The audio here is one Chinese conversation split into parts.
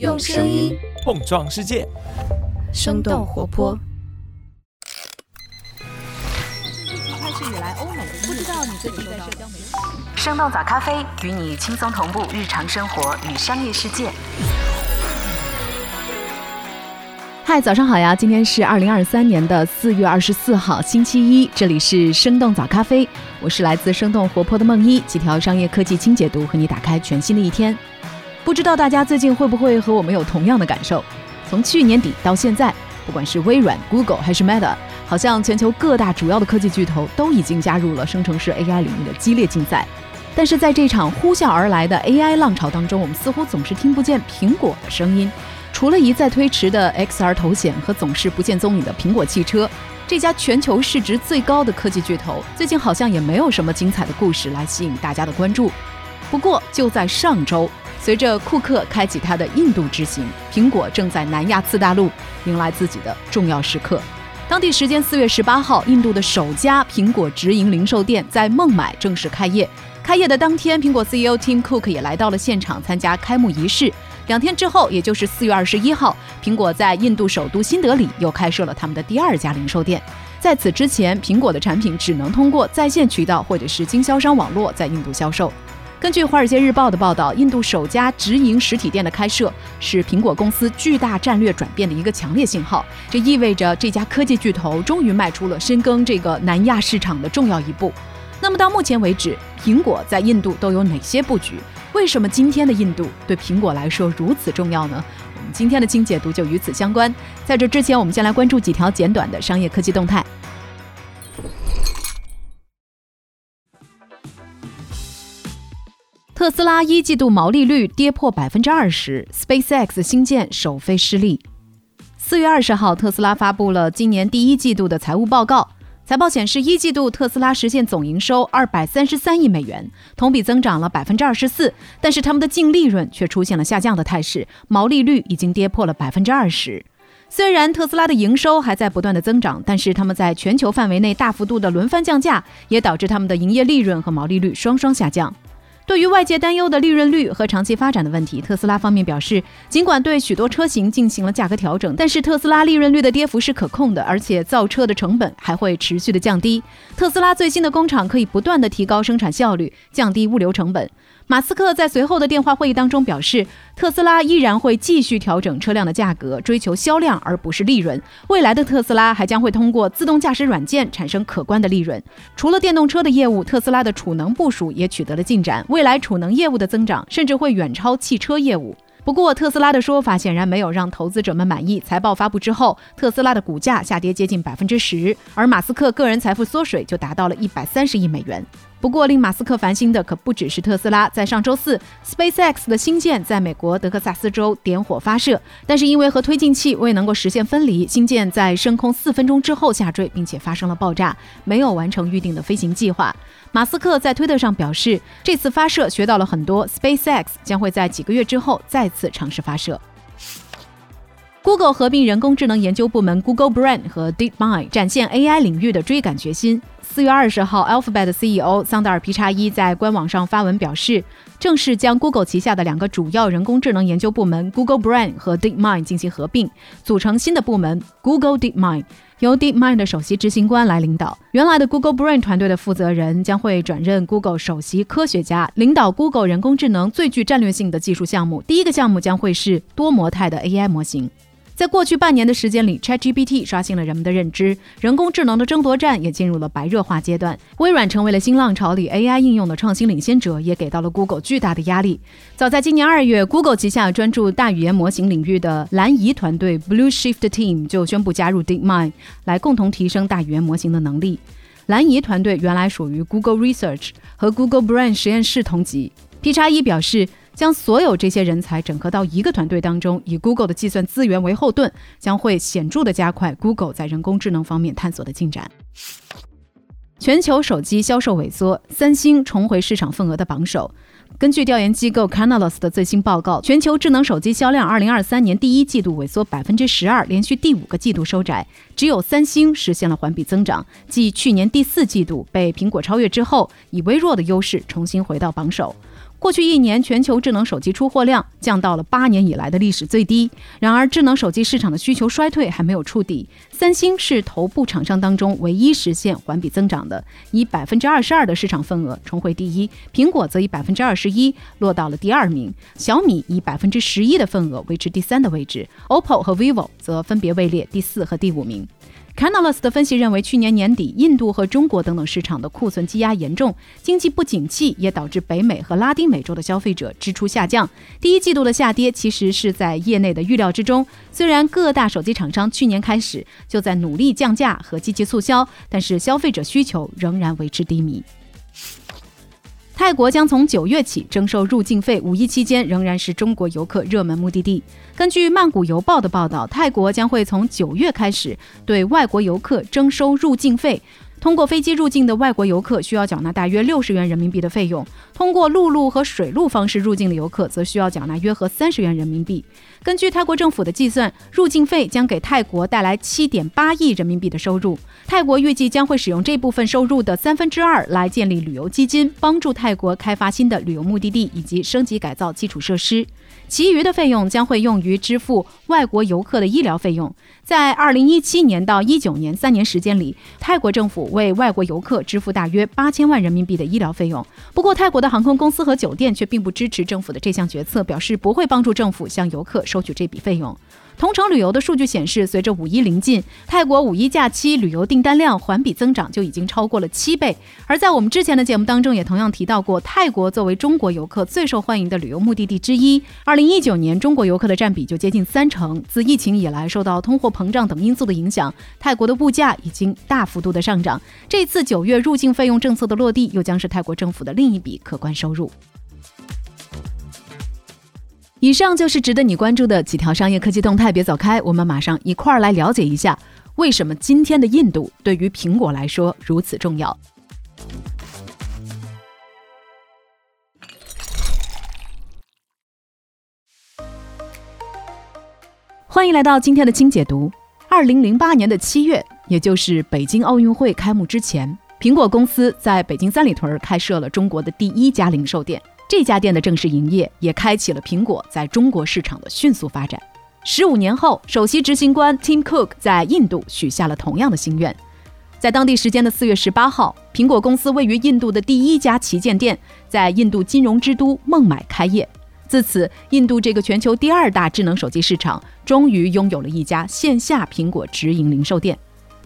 用声音碰撞世界，生动活泼。开始以来，欧美不知道你最近在社交媒体。生动早咖啡与你轻松同步日常生活与商业世界。嗨，早上好呀！今天是二零二三年的四月二十四号，星期一，这里是生动早咖啡，我是来自生动活泼的梦一，几条商业科技轻解读，和你打开全新的一天。不知道大家最近会不会和我们有同样的感受？从去年底到现在，不管是微软、Google 还是 Meta，好像全球各大主要的科技巨头都已经加入了生成式 AI 领域的激烈竞赛。但是在这场呼啸而来的 AI 浪潮当中，我们似乎总是听不见苹果的声音。除了一再推迟的 XR 头显和总是不见踪影的苹果汽车，这家全球市值最高的科技巨头最近好像也没有什么精彩的故事来吸引大家的关注。不过就在上周，随着库克开启他的印度之行，苹果正在南亚次大陆迎来自己的重要时刻。当地时间四月十八号，印度的首家苹果直营零售店在孟买正式开业。开业的当天，苹果 CEO Tim Cook 也来到了现场参加开幕仪式。两天之后，也就是四月二十一号，苹果在印度首都新德里又开设了他们的第二家零售店。在此之前，苹果的产品只能通过在线渠道或者是经销商网络在印度销售。根据《华尔街日报》的报道，印度首家直营实体店的开设是苹果公司巨大战略转变的一个强烈信号。这意味着这家科技巨头终于迈出了深耕这个南亚市场的重要一步。那么到目前为止，苹果在印度都有哪些布局？为什么今天的印度对苹果来说如此重要呢？我们今天的精解读就与此相关。在这之前，我们先来关注几条简短的商业科技动态。特斯拉一季度毛利率跌破百分之二十，SpaceX 星舰首飞失利。四月二十号，特斯拉发布了今年第一季度的财务报告。财报显示，一季度特斯拉实现总营收二百三十三亿美元，同比增长了百分之二十四。但是他们的净利润却出现了下降的态势，毛利率已经跌破了百分之二十。虽然特斯拉的营收还在不断的增长，但是他们在全球范围内大幅度的轮番降价，也导致他们的营业利润和毛利率双双下降。对于外界担忧的利润率和长期发展的问题，特斯拉方面表示，尽管对许多车型进行了价格调整，但是特斯拉利润率的跌幅是可控的，而且造车的成本还会持续的降低。特斯拉最新的工厂可以不断的提高生产效率，降低物流成本。马斯克在随后的电话会议当中表示，特斯拉依然会继续调整车辆的价格，追求销量而不是利润。未来的特斯拉还将会通过自动驾驶软件产生可观的利润。除了电动车的业务，特斯拉的储能部署也取得了进展，未来储能业务的增长甚至会远超汽车业务。不过，特斯拉的说法显然没有让投资者们满意。财报发布之后，特斯拉的股价下跌接近百分之十，而马斯克个人财富缩水就达到了一百三十亿美元。不过，令马斯克烦心的可不只是特斯拉。在上周四，SpaceX 的星舰在美国德克萨斯州点火发射，但是因为和推进器未能够实现分离，星舰在升空四分钟之后下坠，并且发生了爆炸，没有完成预定的飞行计划。马斯克在推特上表示，这次发射学到了很多，SpaceX 将会在几个月之后再次尝试发射。Google 合并人工智能研究部门 Google Brain 和 DeepMind，展现 AI 领域的追赶决心。四月二十号，Alphabet CEO 桑德尔皮查伊在官网上发文表示，正式将 Google 旗下的两个主要人工智能研究部门 Google Brain 和 DeepMind 进行合并，组成新的部门 Google DeepMind，由 DeepMind 的首席执行官来领导。原来的 Google Brain 团队的负责人将会转任 Google 首席科学家，领导 Google 人工智能最具战略性的技术项目。第一个项目将会是多模态的 AI 模型。在过去半年的时间里，ChatGPT 刷新了人们的认知，人工智能的争夺战也进入了白热化阶段。微软成为了新浪潮里 AI 应用的创新领先者，也给到了 Google 巨大的压力。早在今年二月，Google 旗下专注大语言模型领域的蓝移团队 Blue Shift Team 就宣布加入 DeepMind，来共同提升大语言模型的能力。蓝移团队原来属于 Google Research 和 Google Brain 实验室同级。P 叉一表示。将所有这些人才整合到一个团队当中，以 Google 的计算资源为后盾，将会显著的加快 Google 在人工智能方面探索的进展。全球手机销售萎缩，三星重回市场份额的榜首。根据调研机构 Canalys 的最新报告，全球智能手机销量2023年第一季度萎缩百分之十二，连续第五个季度收窄，只有三星实现了环比增长。继去年第四季度被苹果超越之后，以微弱的优势重新回到榜首。过去一年，全球智能手机出货量降到了八年以来的历史最低。然而，智能手机市场的需求衰退还没有触底。三星是头部厂商当中唯一实现环比增长的，以百分之二十二的市场份额重回第一。苹果则以百分之二十一落到了第二名，小米以百分之十一的份额维持第三的位置，OPPO 和 vivo 则分别位列第四和第五名。Canalys 的分析认为，去年年底，印度和中国等等市场的库存积压严重，经济不景气也导致北美和拉丁美洲的消费者支出下降。第一季度的下跌其实是在业内的预料之中。虽然各大手机厂商去年开始就在努力降价和积极促销，但是消费者需求仍然维持低迷。泰国将从九月起征收入境费，五一期间仍然是中国游客热门目的地。根据《曼谷邮报》的报道，泰国将会从九月开始对外国游客征收入境费。通过飞机入境的外国游客需要缴纳大约六十元人民币的费用；通过陆路和水路方式入境的游客则需要缴纳约合三十元人民币。根据泰国政府的计算，入境费将给泰国带来七点八亿人民币的收入。泰国预计将会使用这部分收入的三分之二来建立旅游基金，帮助泰国开发新的旅游目的地以及升级改造基础设施。其余的费用将会用于支付外国游客的医疗费用。在二零一七年到一九年三年时间里，泰国政府为外国游客支付大约八千万人民币的医疗费用。不过，泰国的航空公司和酒店却并不支持政府的这项决策，表示不会帮助政府向游客收取这笔费用。同城旅游的数据显示，随着五一临近，泰国五一假期旅游订单量环比增长就已经超过了七倍。而在我们之前的节目当中，也同样提到过，泰国作为中国游客最受欢迎的旅游目的地之一，二零一九年中国游客的占比就接近三成。自疫情以来，受到通货膨胀等因素的影响，泰国的物价已经大幅度的上涨。这次九月入境费用政策的落地，又将是泰国政府的另一笔可观收入。以上就是值得你关注的几条商业科技动态，别走开，我们马上一块儿来了解一下，为什么今天的印度对于苹果来说如此重要。欢迎来到今天的轻解读。二零零八年的七月，也就是北京奥运会开幕之前，苹果公司在北京三里屯开设了中国的第一家零售店。这家店的正式营业，也开启了苹果在中国市场的迅速发展。十五年后，首席执行官 Tim Cook 在印度许下了同样的心愿。在当地时间的四月十八号，苹果公司位于印度的第一家旗舰店在印度金融之都孟买开业。自此，印度这个全球第二大智能手机市场终于拥有了一家线下苹果直营零售店。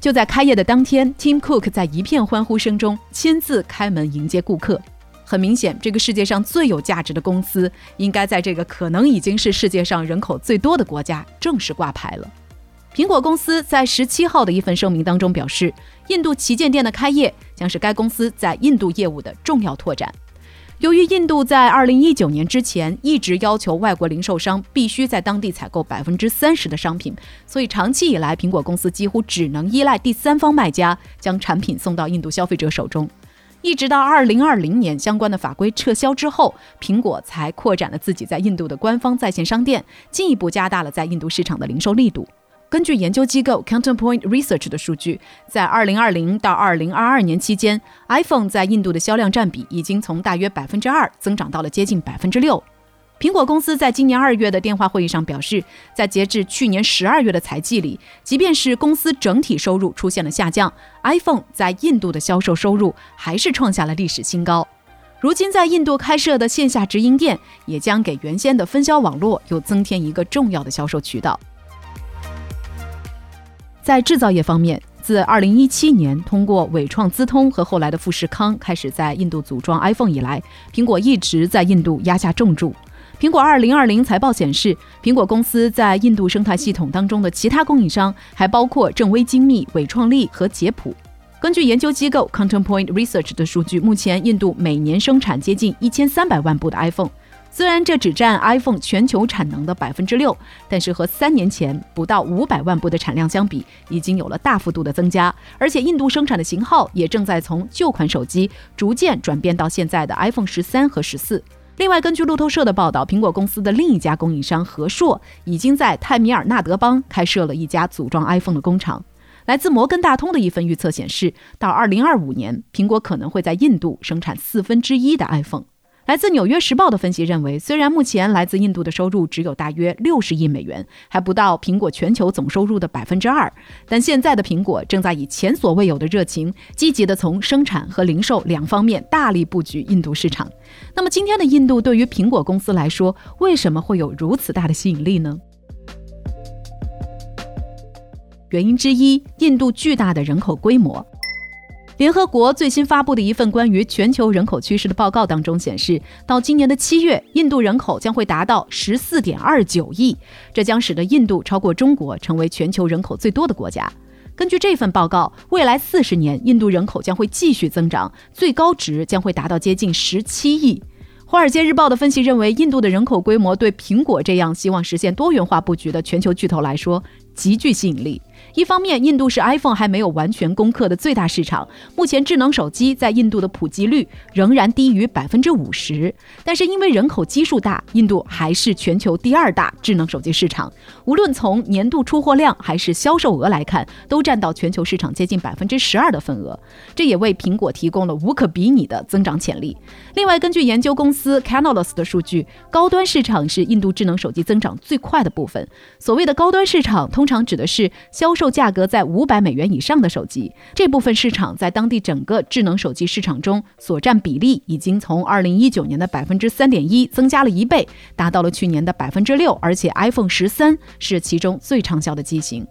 就在开业的当天，Tim Cook 在一片欢呼声中亲自开门迎接顾客。很明显，这个世界上最有价值的公司，应该在这个可能已经是世界上人口最多的国家正式挂牌了。苹果公司在十七号的一份声明当中表示，印度旗舰店的开业将是该公司在印度业务的重要拓展。由于印度在二零一九年之前一直要求外国零售商必须在当地采购百分之三十的商品，所以长期以来，苹果公司几乎只能依赖第三方卖家将产品送到印度消费者手中。一直到二零二零年相关的法规撤销之后，苹果才扩展了自己在印度的官方在线商店，进一步加大了在印度市场的零售力度。根据研究机构 Counterpoint Research 的数据，在二零二零到二零二二年期间，iPhone 在印度的销量占比已经从大约百分之二增长到了接近百分之六。苹果公司在今年二月的电话会议上表示，在截至去年十二月的财季里，即便是公司整体收入出现了下降，iPhone 在印度的销售收入还是创下了历史新高。如今在印度开设的线下直营店，也将给原先的分销网络又增添一个重要的销售渠道。在制造业方面，自二零一七年通过伟创资通和后来的富士康开始在印度组装 iPhone 以来，苹果一直在印度压下重注。苹果二零二零财报显示，苹果公司在印度生态系统当中的其他供应商还包括正威精密、伟创力和捷普。根据研究机构 Counterpoint Research 的数据，目前印度每年生产接近一千三百万部的 iPhone。虽然这只占 iPhone 全球产能的百分之六，但是和三年前不到五百万部的产量相比，已经有了大幅度的增加。而且，印度生产的型号也正在从旧款手机逐渐转变到现在的 iPhone 十三和十四。另外，根据路透社的报道，苹果公司的另一家供应商和硕已经在泰米尔纳德邦开设了一家组装 iPhone 的工厂。来自摩根大通的一份预测显示，到2025年，苹果可能会在印度生产四分之一的 iPhone。来自《纽约时报》的分析认为，虽然目前来自印度的收入只有大约六十亿美元，还不到苹果全球总收入的百分之二，但现在的苹果正在以前所未有的热情，积极地从生产和零售两方面大力布局印度市场。那么，今天的印度对于苹果公司来说，为什么会有如此大的吸引力呢？原因之一，印度巨大的人口规模。联合国最新发布的一份关于全球人口趋势的报告当中显示，到今年的七月，印度人口将会达到十四点二九亿，这将使得印度超过中国，成为全球人口最多的国家。根据这份报告，未来四十年，印度人口将会继续增长，最高值将会达到接近十七亿。《华尔街日报》的分析认为，印度的人口规模对苹果这样希望实现多元化布局的全球巨头来说极具吸引力。一方面，印度是 iPhone 还没有完全攻克的最大市场。目前，智能手机在印度的普及率仍然低于百分之五十。但是，因为人口基数大，印度还是全球第二大智能手机市场。无论从年度出货量还是销售额来看，都占到全球市场接近百分之十二的份额。这也为苹果提供了无可比拟的增长潜力。另外，根据研究公司 Canalys 的数据，高端市场是印度智能手机增长最快的部分。所谓的高端市场，通常指的是销售。价格在五百美元以上的手机，这部分市场在当地整个智能手机市场中所占比例已经从二零一九年的百分之三点一增加了一倍，达到了去年的百分之六。而且 iPhone 十三是其中最畅销的机型。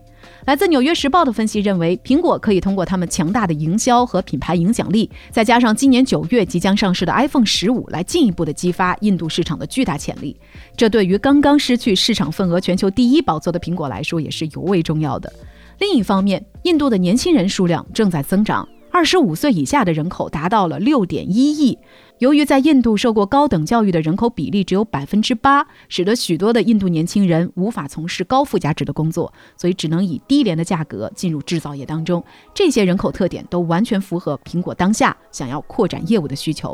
来自《纽约时报》的分析认为，苹果可以通过他们强大的营销和品牌影响力，再加上今年九月即将上市的 iPhone 十五，来进一步的激发印度市场的巨大潜力。这对于刚刚失去市场份额全球第一宝座的苹果来说，也是尤为重要的。另一方面，印度的年轻人数量正在增长，二十五岁以下的人口达到了六点一亿。由于在印度受过高等教育的人口比例只有百分之八，使得许多的印度年轻人无法从事高附加值的工作，所以只能以低廉的价格进入制造业当中。这些人口特点都完全符合苹果当下想要扩展业务的需求。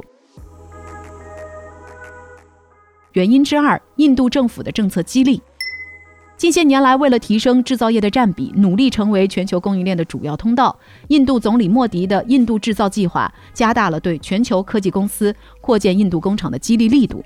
原因之二，印度政府的政策激励。近些年来，为了提升制造业的占比，努力成为全球供应链的主要通道，印度总理莫迪的印度制造计划加大了对全球科技公司扩建印度工厂的激励力度。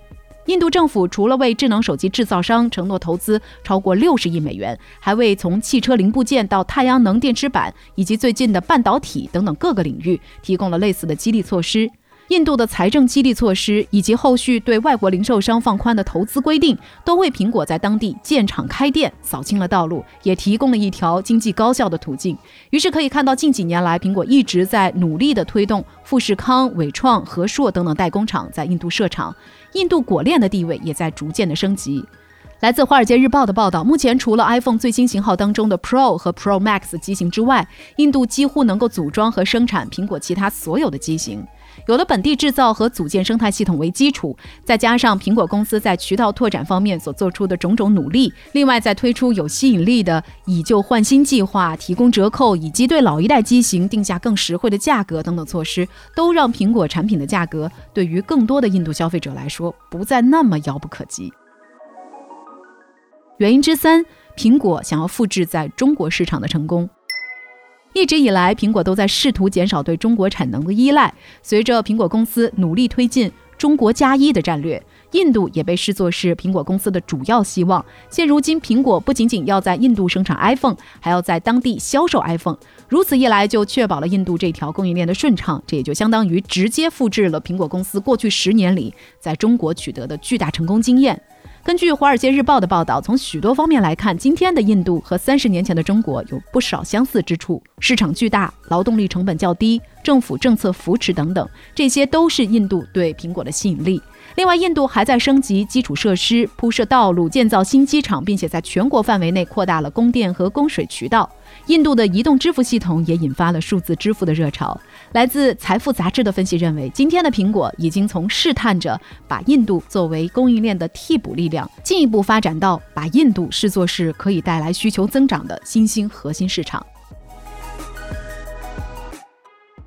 印度政府除了为智能手机制造商承诺投资超过六十亿美元，还为从汽车零部件到太阳能电池板以及最近的半导体等等各个领域提供了类似的激励措施。印度的财政激励措施以及后续对外国零售商放宽的投资规定，都为苹果在当地建厂开店扫清了道路，也提供了一条经济高效的途径。于是可以看到，近几年来，苹果一直在努力地推动富士康、伟创、和硕等等代工厂在印度设厂，印度果链的地位也在逐渐的升级。来自《华尔街日报》的报道，目前除了 iPhone 最新型号当中的 Pro 和 Pro Max 机型之外，印度几乎能够组装和生产苹果其他所有的机型。有了本地制造和组建生态系统为基础，再加上苹果公司在渠道拓展方面所做出的种种努力，另外再推出有吸引力的以旧换新计划、提供折扣以及对老一代机型定下更实惠的价格等等措施，都让苹果产品的价格对于更多的印度消费者来说不再那么遥不可及。原因之三，苹果想要复制在中国市场的成功。一直以来，苹果都在试图减少对中国产能的依赖。随着苹果公司努力推进“中国加一”的战略，印度也被视作是苹果公司的主要希望。现如今，苹果不仅仅要在印度生产 iPhone，还要在当地销售 iPhone。如此一来，就确保了印度这条供应链的顺畅。这也就相当于直接复制了苹果公司过去十年里在中国取得的巨大成功经验。根据《华尔街日报》的报道，从许多方面来看，今天的印度和三十年前的中国有不少相似之处：市场巨大，劳动力成本较低，政府政策扶持等等，这些都是印度对苹果的吸引力。另外，印度还在升级基础设施，铺设道路，建造新机场，并且在全国范围内扩大了供电和供水渠道。印度的移动支付系统也引发了数字支付的热潮。来自《财富》杂志的分析认为，今天的苹果已经从试探着把印度作为供应链的替补力量，进一步发展到把印度视作是可以带来需求增长的新兴核心市场。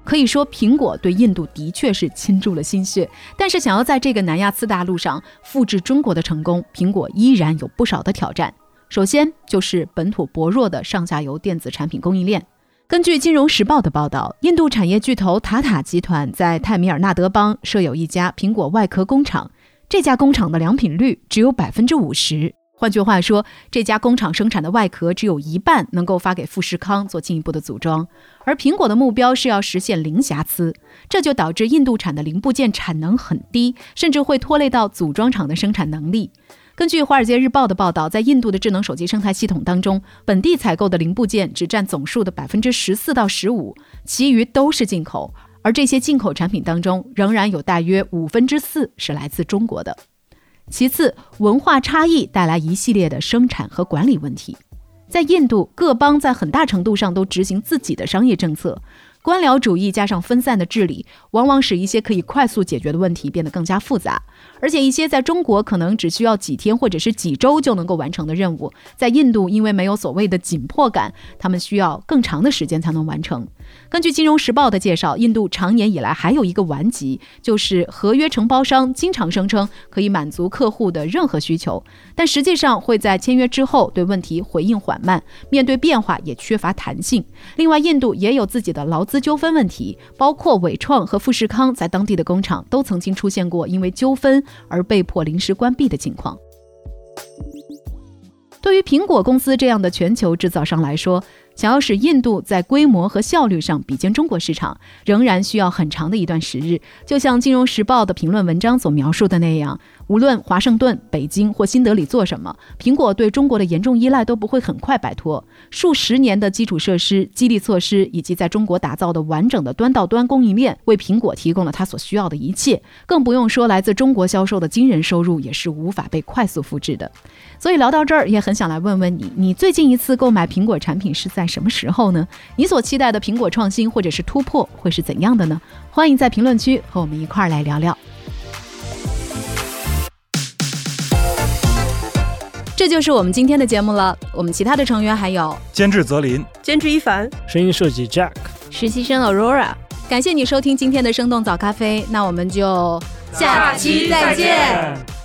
可以说，苹果对印度的确是倾注了心血，但是想要在这个南亚次大陆上复制中国的成功，苹果依然有不少的挑战。首先就是本土薄弱的上下游电子产品供应链。根据《金融时报》的报道，印度产业巨头塔塔集团在泰米尔纳德邦设有一家苹果外壳工厂，这家工厂的良品率只有百分之五十。换句话说，这家工厂生产的外壳只有一半能够发给富士康做进一步的组装，而苹果的目标是要实现零瑕疵，这就导致印度产的零部件产能很低，甚至会拖累到组装厂的生产能力。根据《华尔街日报》的报道，在印度的智能手机生态系统当中，本地采购的零部件只占总数的百分之十四到十五，其余都是进口。而这些进口产品当中，仍然有大约五分之四是来自中国的。其次，文化差异带来一系列的生产和管理问题。在印度，各邦在很大程度上都执行自己的商业政策。官僚主义加上分散的治理，往往使一些可以快速解决的问题变得更加复杂。而且，一些在中国可能只需要几天或者是几周就能够完成的任务，在印度因为没有所谓的紧迫感，他们需要更长的时间才能完成。根据《金融时报》的介绍，印度长年以来还有一个顽疾，就是合约承包商经常声称可以满足客户的任何需求，但实际上会在签约之后对问题回应缓慢，面对变化也缺乏弹性。另外，印度也有自己的劳资纠纷问题，包括伟创和富士康在当地的工厂都曾经出现过因为纠纷而被迫临时关闭的情况。对于苹果公司这样的全球制造商来说，想要使印度在规模和效率上比肩中国市场，仍然需要很长的一段时日。就像《金融时报》的评论文章所描述的那样，无论华盛顿、北京或新德里做什么，苹果对中国的严重依赖都不会很快摆脱。数十年的基础设施、激励措施以及在中国打造的完整的端到端供应链，为苹果提供了它所需要的一切。更不用说来自中国销售的惊人收入，也是无法被快速复制的。所以聊到这儿，也很想来问问你，你最近一次购买苹果产品是在？什么时候呢？你所期待的苹果创新或者是突破会是怎样的呢？欢迎在评论区和我们一块儿来聊聊。这就是我们今天的节目了。我们其他的成员还有监制泽林、监制一凡、声音设计 Jack、实习生 Aurora。感谢你收听今天的生动早咖啡，那我们就下期再见。